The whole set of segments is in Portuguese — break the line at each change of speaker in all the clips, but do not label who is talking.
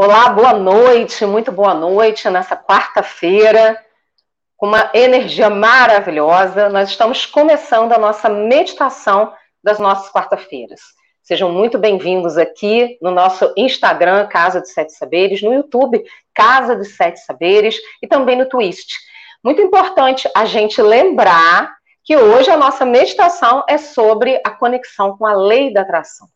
Olá, boa noite, muito boa noite nessa quarta-feira, com uma energia maravilhosa. Nós estamos começando a nossa meditação das nossas quarta-feiras. Sejam muito bem-vindos aqui no nosso Instagram, Casa de Sete Saberes, no YouTube, Casa de Sete Saberes, e também no Twitch. Muito importante a gente lembrar que hoje a nossa meditação é sobre a conexão com a lei da atração.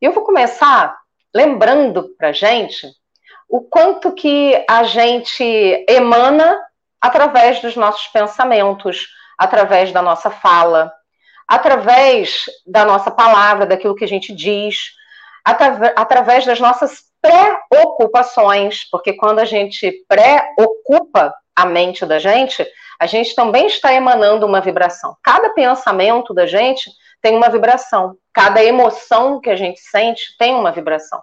Eu vou começar lembrando para gente o quanto que a gente emana através dos nossos pensamentos, através da nossa fala, através da nossa palavra, daquilo que a gente diz, através das nossas preocupações, porque quando a gente preocupa a mente da gente, a gente também está emanando uma vibração. Cada pensamento da gente tem uma vibração. Cada emoção que a gente sente tem uma vibração.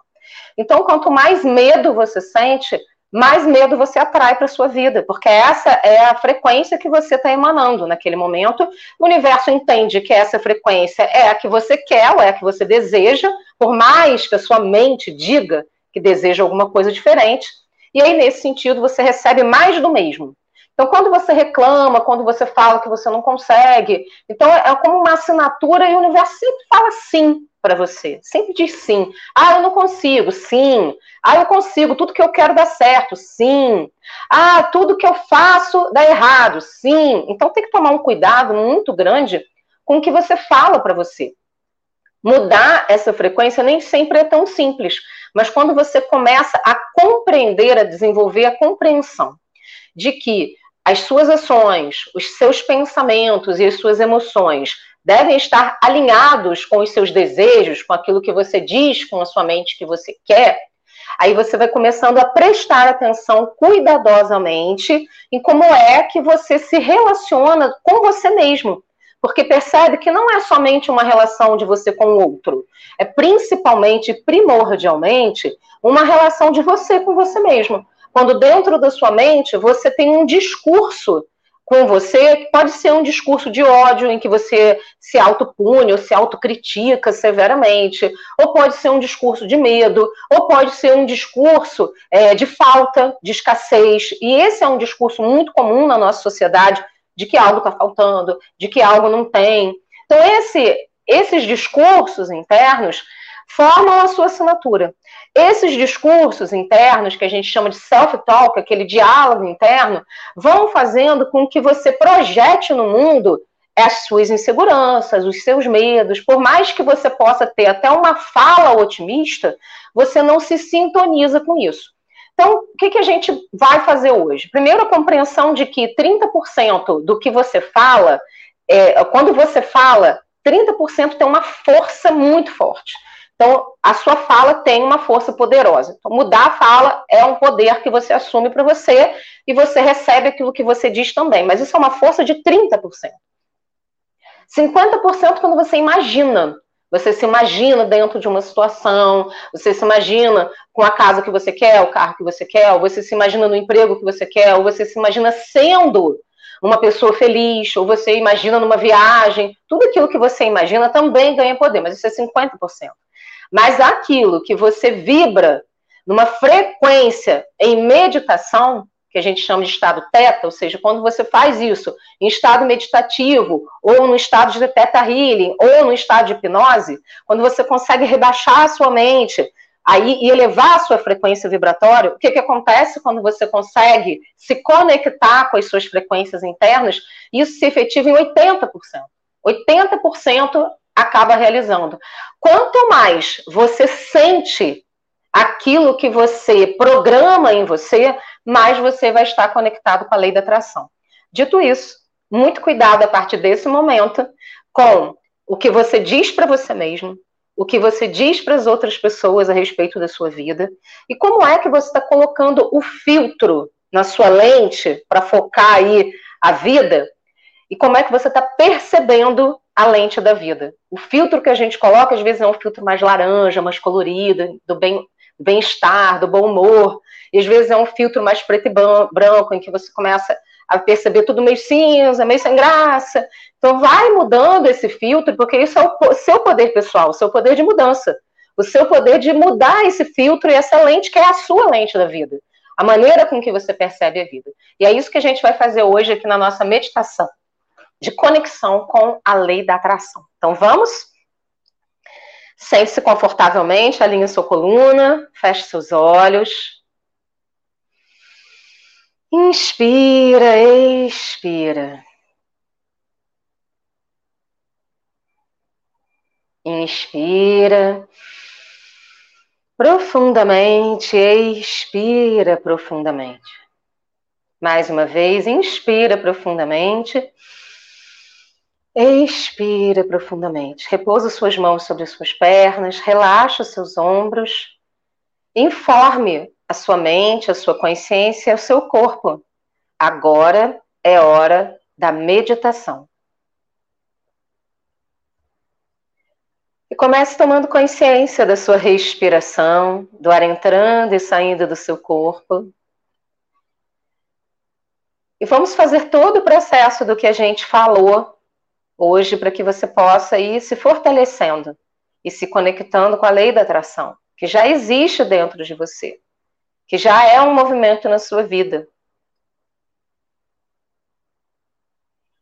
Então, quanto mais medo você sente, mais medo você atrai para sua vida, porque essa é a frequência que você está emanando naquele momento. O universo entende que essa frequência é a que você quer, ou é a que você deseja, por mais que a sua mente diga que deseja alguma coisa diferente. E aí, nesse sentido, você recebe mais do mesmo. Então, quando você reclama, quando você fala que você não consegue, então é como uma assinatura e o universo sempre fala sim para você. Sempre diz sim. Ah, eu não consigo, sim. Ah, eu consigo, tudo que eu quero dá certo, sim. Ah, tudo que eu faço dá errado, sim. Então tem que tomar um cuidado muito grande com o que você fala para você. Mudar essa frequência nem sempre é tão simples, mas quando você começa a compreender, a desenvolver a compreensão de que as suas ações, os seus pensamentos e as suas emoções devem estar alinhados com os seus desejos, com aquilo que você diz, com a sua mente que você quer. Aí você vai começando a prestar atenção cuidadosamente em como é que você se relaciona com você mesmo. Porque percebe que não é somente uma relação de você com o outro, é principalmente, primordialmente, uma relação de você com você mesmo. Quando dentro da sua mente você tem um discurso com você, que pode ser um discurso de ódio, em que você se autopune ou se autocritica severamente, ou pode ser um discurso de medo, ou pode ser um discurso é, de falta, de escassez. E esse é um discurso muito comum na nossa sociedade, de que algo está faltando, de que algo não tem. Então, esse, esses discursos internos formam a sua assinatura. Esses discursos internos, que a gente chama de self-talk, aquele diálogo interno, vão fazendo com que você projete no mundo as suas inseguranças, os seus medos. Por mais que você possa ter até uma fala otimista, você não se sintoniza com isso. Então, o que, que a gente vai fazer hoje? Primeiro, a compreensão de que 30% do que você fala, é, quando você fala, 30% tem uma força muito forte. Então, a sua fala tem uma força poderosa. Então, mudar a fala é um poder que você assume para você e você recebe aquilo que você diz também. Mas isso é uma força de 30%. 50% quando você imagina. Você se imagina dentro de uma situação, você se imagina com a casa que você quer, o carro que você quer, você se imagina no emprego que você quer, ou você se imagina sendo uma pessoa feliz, ou você imagina numa viagem. Tudo aquilo que você imagina também ganha poder, mas isso é 50%. Mas aquilo que você vibra numa frequência em meditação, que a gente chama de estado teta, ou seja, quando você faz isso em estado meditativo, ou no estado de teta healing, ou no estado de hipnose, quando você consegue rebaixar a sua mente aí e elevar a sua frequência vibratória, o que, que acontece quando você consegue se conectar com as suas frequências internas? Isso se efetiva em 80%. 80% acaba realizando. Quanto mais você sente aquilo que você programa em você, mais você vai estar conectado com a lei da atração. Dito isso, muito cuidado a partir desse momento com o que você diz para você mesmo, o que você diz para as outras pessoas a respeito da sua vida e como é que você está colocando o filtro na sua lente para focar aí a vida e como é que você está percebendo a lente da vida. O filtro que a gente coloca, às vezes, é um filtro mais laranja, mais colorido, do bem, bem-estar, do bom humor. E às vezes é um filtro mais preto e branco, em que você começa a perceber tudo meio cinza, meio sem graça. Então vai mudando esse filtro, porque isso é o seu poder pessoal, o seu poder de mudança. o seu poder de mudar esse filtro e essa lente que é a sua lente da vida, a maneira com que você percebe a vida. E é isso que a gente vai fazer hoje aqui na nossa meditação de conexão com a lei da atração. Então vamos? Sente-se confortavelmente, alinhe sua coluna, feche seus olhos. Inspira, expira. Inspira profundamente, expira profundamente. Mais uma vez, inspira profundamente. Expira profundamente. Repousa suas mãos sobre as suas pernas, relaxa seus ombros. Informe a sua mente, a sua consciência, o seu corpo. Agora é hora da meditação. E comece tomando consciência da sua respiração, do ar entrando e saindo do seu corpo. E vamos fazer todo o processo do que a gente falou hoje para que você possa ir se fortalecendo e se conectando com a lei da atração, que já existe dentro de você, que já é um movimento na sua vida.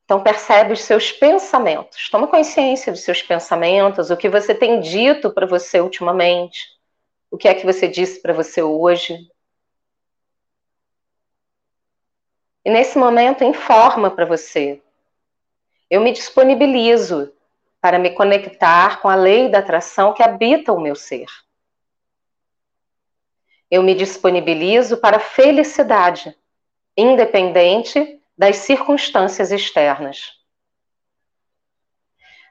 Então percebe os seus pensamentos, toma consciência dos seus pensamentos, o que você tem dito para você ultimamente, o que é que você disse para você hoje. E nesse momento informa para você eu me disponibilizo para me conectar com a lei da atração que habita o meu ser. Eu me disponibilizo para a felicidade, independente das circunstâncias externas.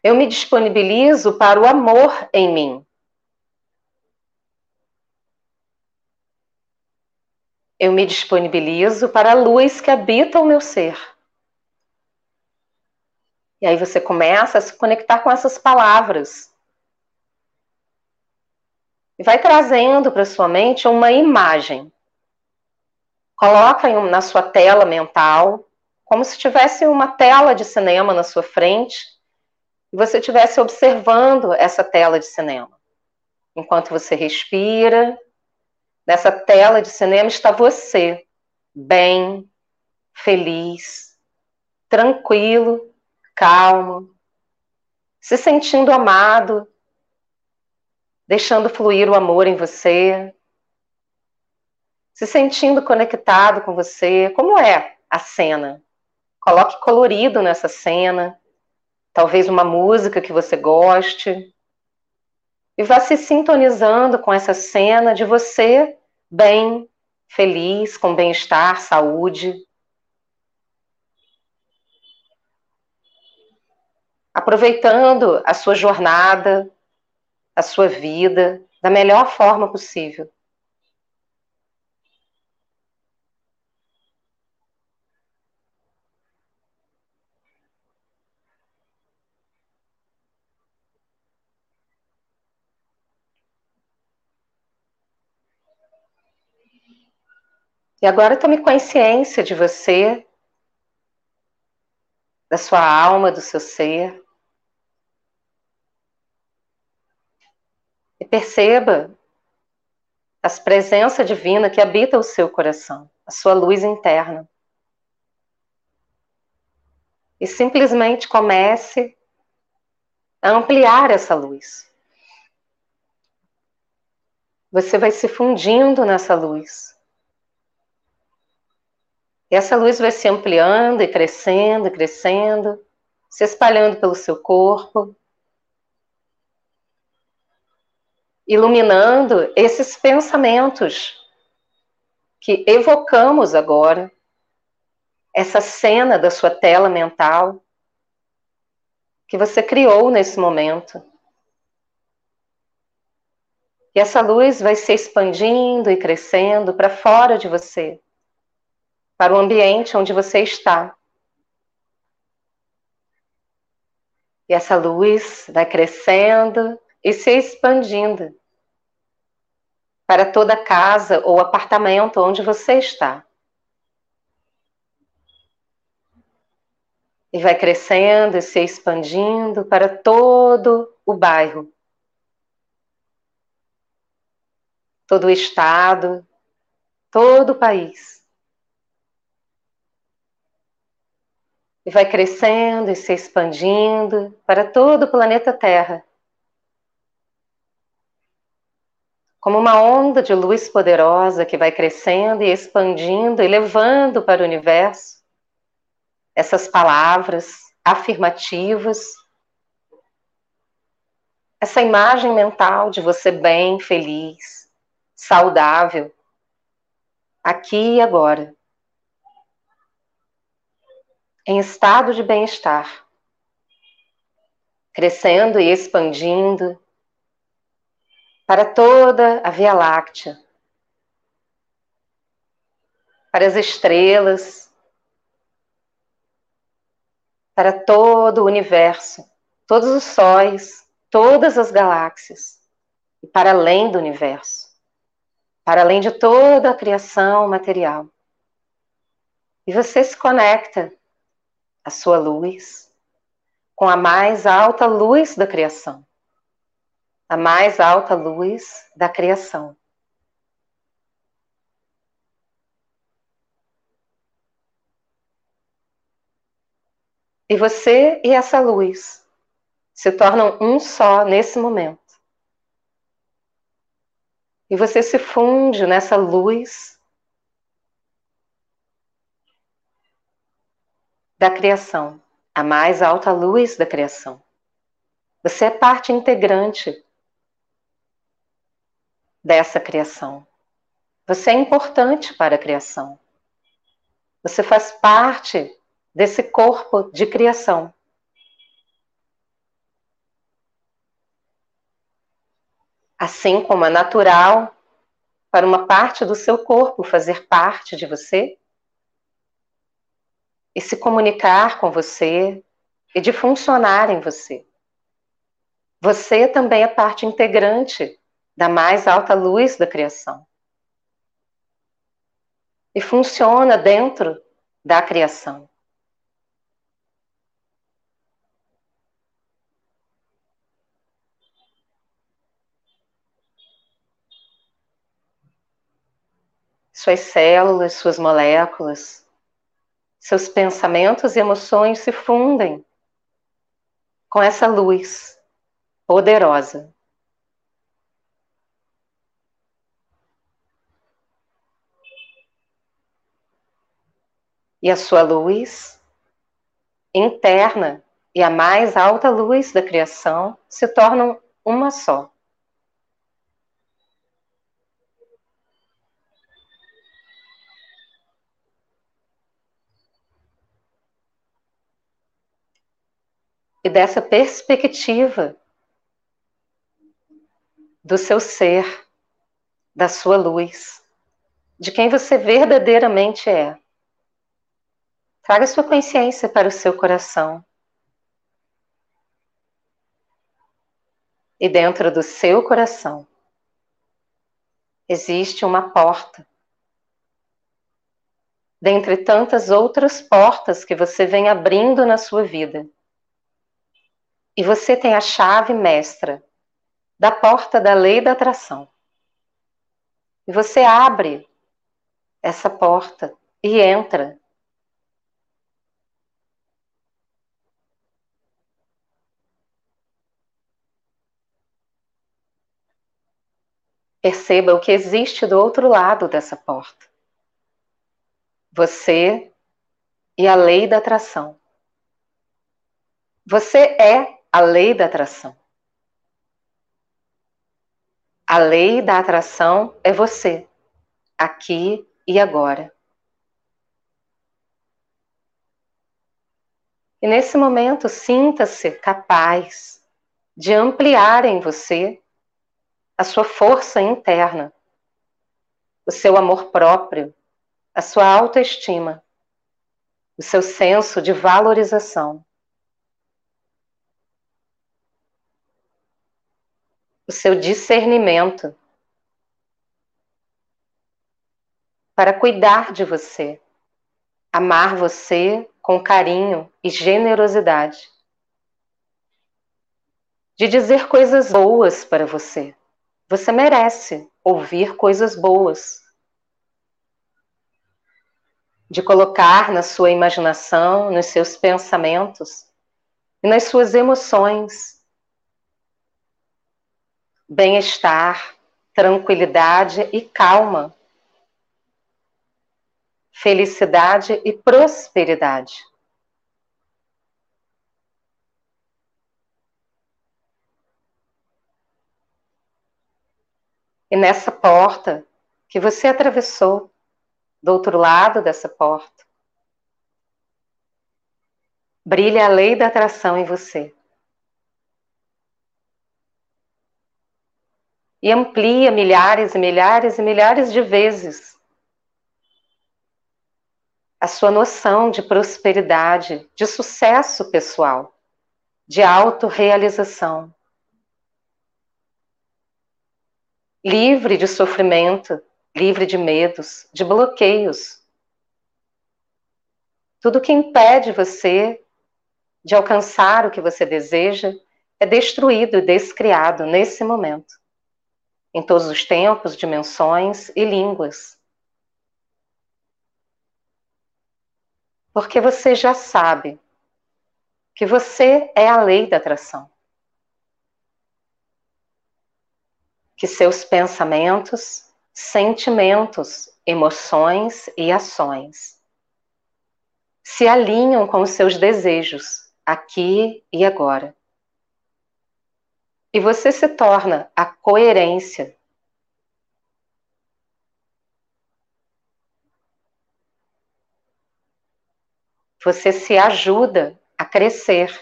Eu me disponibilizo para o amor em mim. Eu me disponibilizo para a luz que habita o meu ser. E aí você começa a se conectar com essas palavras. E vai trazendo para sua mente uma imagem. Coloca na sua tela mental, como se tivesse uma tela de cinema na sua frente, e você estivesse observando essa tela de cinema. Enquanto você respira, nessa tela de cinema está você, bem, feliz, tranquilo, calmo, se sentindo amado, deixando fluir o amor em você, se sentindo conectado com você. Como é a cena? Coloque colorido nessa cena, talvez uma música que você goste, e vá se sintonizando com essa cena de você bem, feliz, com bem-estar, saúde. Aproveitando a sua jornada, a sua vida da melhor forma possível. E agora tome consciência de você, da sua alma, do seu ser. Perceba as presença divina que habita o seu coração, a sua luz interna. E simplesmente comece a ampliar essa luz. Você vai se fundindo nessa luz. E essa luz vai se ampliando e crescendo e crescendo, se espalhando pelo seu corpo, iluminando esses pensamentos que evocamos agora, essa cena da sua tela mental que você criou nesse momento. E essa luz vai se expandindo e crescendo para fora de você, para o ambiente onde você está. E essa luz vai crescendo e se expandindo para toda casa ou apartamento onde você está. E vai crescendo e se expandindo para todo o bairro. todo o estado, todo o país. E vai crescendo e se expandindo para todo o planeta Terra. Como uma onda de luz poderosa que vai crescendo e expandindo e levando para o universo essas palavras afirmativas, essa imagem mental de você bem, feliz, saudável, aqui e agora, em estado de bem-estar, crescendo e expandindo para toda a Via Láctea, para as estrelas, para todo o universo, todos os sóis, todas as galáxias e para além do universo, para além de toda a criação material. E você se conecta à sua luz com a mais alta luz da criação, a mais alta luz da criação. E você e essa luz se tornam um só nesse momento. E você se funde nessa luz da criação, a mais alta luz da criação. Você é parte integrante dessa criação. Você é importante para a criação. Você faz parte desse corpo de criação. Assim como é natural para uma parte do seu corpo fazer parte de você e se comunicar com você e de funcionar em você. Você também é parte integrante da mais alta luz da criação. E funciona dentro da criação. suas células, suas moléculas, seus pensamentos e emoções se fundem com essa luz poderosa. E a sua luz interna e a mais alta luz da criação se tornam uma só. e dessa perspectiva do seu ser, da sua luz, de quem você verdadeiramente é. Traga sua consciência para o seu coração. E dentro do seu coração existe uma porta. Dentre tantas outras portas que você vem abrindo na sua vida e você tem a chave mestra da porta da lei da atração. E você abre essa porta e entra. Perceba o que existe do outro lado dessa porta. Você e a lei da atração. Você é a lei da atração. A lei da atração é você, aqui e agora. E nesse momento, sinta-se capaz de ampliar em você a sua força interna, o seu amor próprio, a sua autoestima, o seu senso de valorização. o seu discernimento para cuidar de você, amar você com carinho e generosidade, de dizer coisas boas para você, Você merece ouvir coisas boas. De colocar na sua imaginação, nos seus pensamentos e nas suas emoções bem-estar, tranquilidade e calma, felicidade e prosperidade. E nessa porta que você atravessou, do outro lado dessa porta, brilha a lei da atração em você. E amplia milhares e milhares e milhares de vezes a sua noção de prosperidade, de sucesso pessoal, de autorrealização. Livre de sofrimento, livre de medos, de bloqueios. Tudo que impede você de alcançar o que você deseja é destruído e descriado nesse momento, em todos os tempos, dimensões e línguas. Porque você já sabe que você é a lei da atração. Que seus pensamentos, sentimentos, emoções e ações se alinham com os seus desejos aqui e agora. E você se torna a coerência. Você se ajuda a crescer,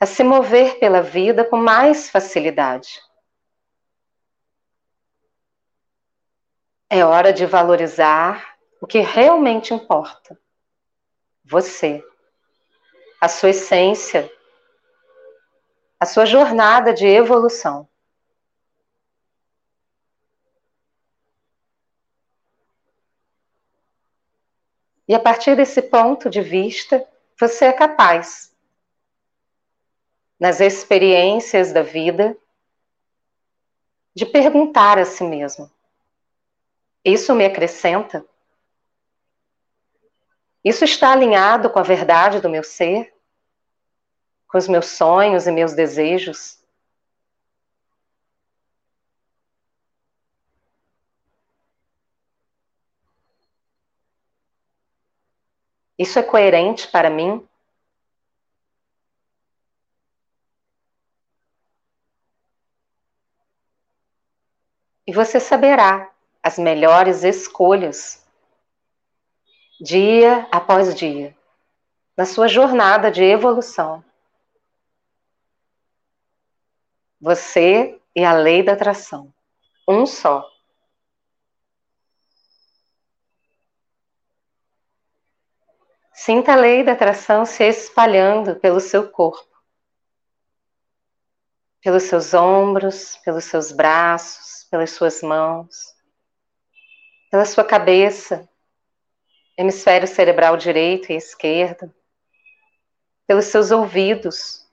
a se mover pela vida com mais facilidade. É hora de valorizar o que realmente importa. Você, a sua essência, a sua jornada de evolução. E a partir desse ponto de vista, você é capaz, nas experiências da vida, de perguntar a si mesmo: isso me acrescenta? Isso está alinhado com a verdade do meu ser? Com os meus sonhos e meus desejos? Isso é coerente para mim? E você saberá as melhores escolhas, dia após dia, na sua jornada de evolução. Você e a lei da atração, um só. Sinta a lei da atração se espalhando pelo seu corpo, pelos seus ombros, pelos seus braços, pelas suas mãos pela sua cabeça, hemisfério cerebral direito e esquerdo, pelos seus ouvidos,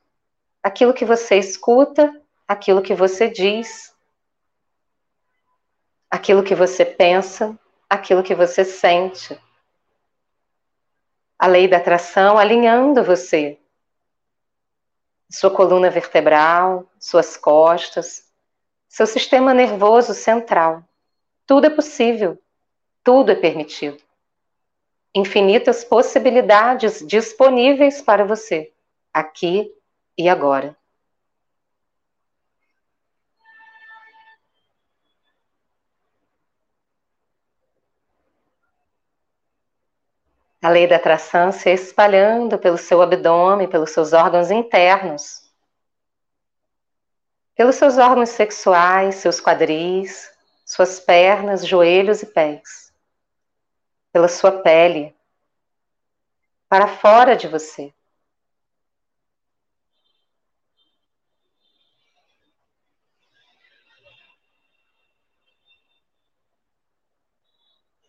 aquilo que você escuta, aquilo que você diz, aquilo que você pensa, aquilo que você sente. A lei da atração alinhando você, sua coluna vertebral, suas costas, seu sistema nervoso central. Tudo é possível tudo é permitido. Infinitas possibilidades disponíveis para você, aqui e agora. A lei da atração se espalhando pelo seu abdômen, pelos seus órgãos internos, pelos seus órgãos sexuais, seus quadris, suas pernas, joelhos e pés pela sua pele, para fora de você.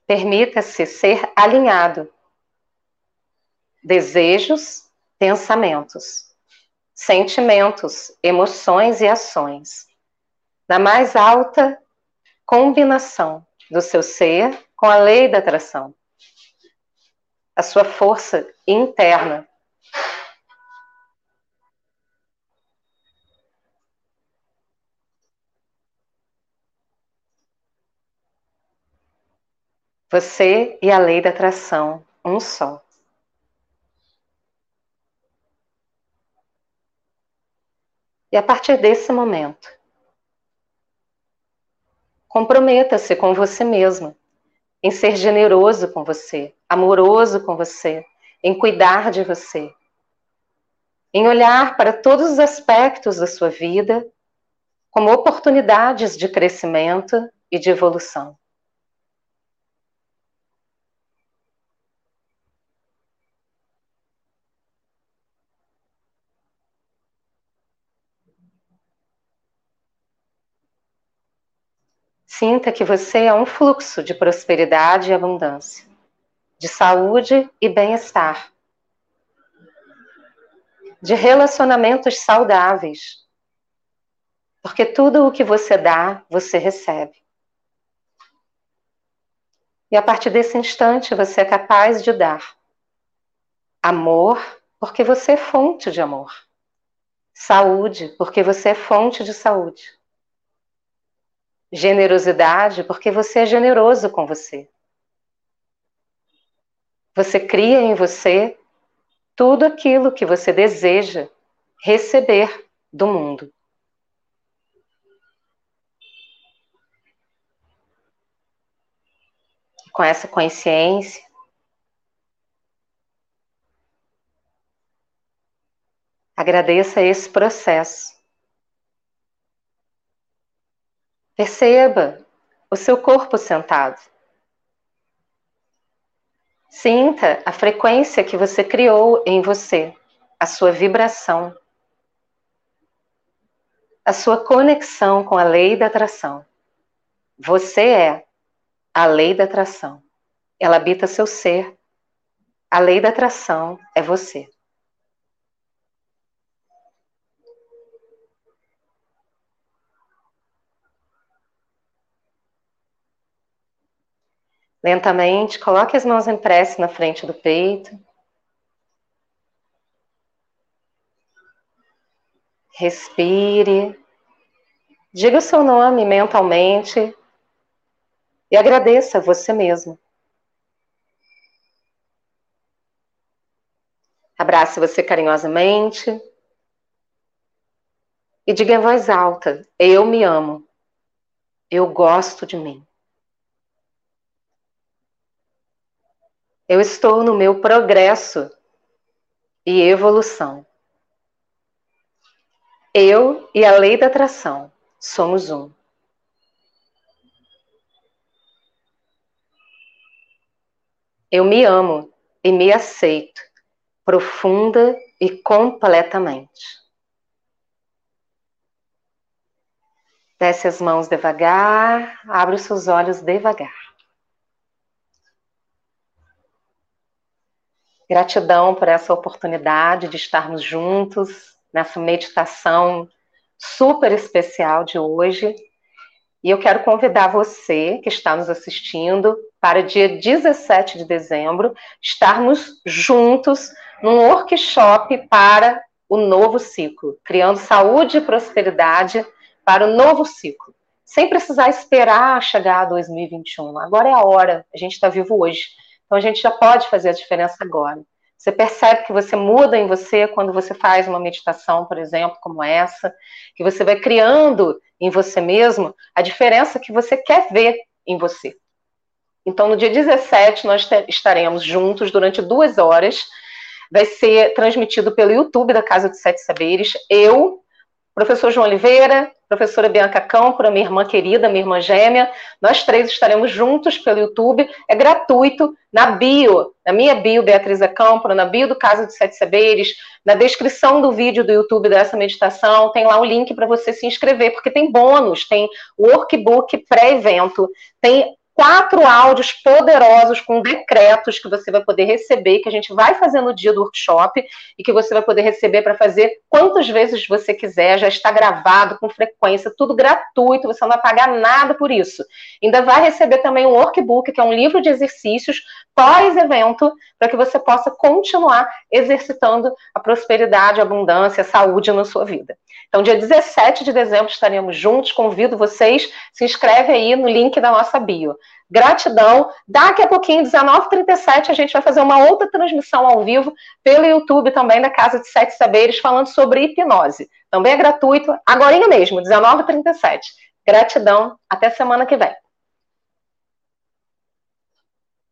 Permita-se ser alinhado. Desejos, pensamentos, sentimentos, emoções e ações na mais alta combinação do seu ser com a lei da atração, a sua força interna. Você e a lei da atração, um só. E a partir desse momento, comprometa-se com você mesmo, em ser generoso com você, amoroso com você, em cuidar de você, em olhar para todos os aspectos da sua vida como oportunidades de crescimento e de evolução. Sinta que você é um fluxo de prosperidade e abundância, de saúde e bem-estar, de relacionamentos saudáveis. Porque tudo o que você dá, você recebe. E a partir desse instante você é capaz de dar amor, porque você é fonte de amor. Saúde, porque você é fonte de saúde. Generosidade, porque você é generoso com você. Você cria em você tudo aquilo que você deseja receber do mundo. Com essa consciência, agradeça esse processo. Perceba o seu corpo sentado. Sinta a frequência que você criou em você, a sua vibração, a sua conexão com a lei da atração. Você é a lei da atração. Ela habita seu ser. A lei da atração é você. Lentamente, coloque as mãos em prece na frente do peito. Respire. Diga o seu nome mentalmente e agradeça a você mesmo. Abrace você carinhosamente e diga em voz alta: Eu me amo. Eu gosto de mim. Eu estou no meu progresso e evolução. Eu e a lei da atração somos um. Eu me amo e me aceito profunda e completamente. Desce as mãos devagar, abre os seus olhos devagar. Gratidão por essa oportunidade de estarmos juntos nessa meditação super especial de hoje. E eu quero convidar você que está nos assistindo para dia 17 de dezembro estarmos juntos num workshop para o novo ciclo, criando saúde e prosperidade para o novo ciclo, sem precisar esperar chegar a 2021. Agora é a hora, a gente está vivo hoje. Então a gente já pode fazer a diferença agora. Você percebe que você muda em você quando você faz uma meditação, por exemplo, como essa, que você vai criando em você mesmo a diferença que você quer ver em você. Então, no dia 17, nós estaremos juntos durante duas horas. Vai ser transmitido pelo YouTube da Casa dos Sete Saberes. Eu, professor João Oliveira, professora Bianca Câmpora, minha irmã querida, minha irmã gêmea. Nós três estaremos juntos pelo YouTube. É gratuito. Na bio, na minha bio, Beatriz Câmpora, na bio do Casa dos Sete Saberes, na descrição do vídeo do YouTube dessa meditação, tem lá o link para você se inscrever, porque tem bônus, tem workbook pré-evento, tem quatro áudios poderosos com decretos que você vai poder receber, que a gente vai fazer no dia do workshop e que você vai poder receber para fazer quantas vezes você quiser, já está gravado com frequência, tudo gratuito, você não vai pagar nada por isso. Ainda vai receber também um workbook, que é um livro de exercícios pós-evento, para que você possa continuar exercitando a prosperidade, a abundância, a saúde na sua vida. Então, dia 17 de dezembro estaremos juntos. Convido vocês, se inscreve aí no link da nossa bio. Gratidão. Daqui a pouquinho, 19h37, a gente vai fazer uma outra transmissão ao vivo pelo YouTube também da Casa de Sete Saberes, falando sobre hipnose. Também é gratuito, agora mesmo, 19h37. Gratidão. Até semana que vem.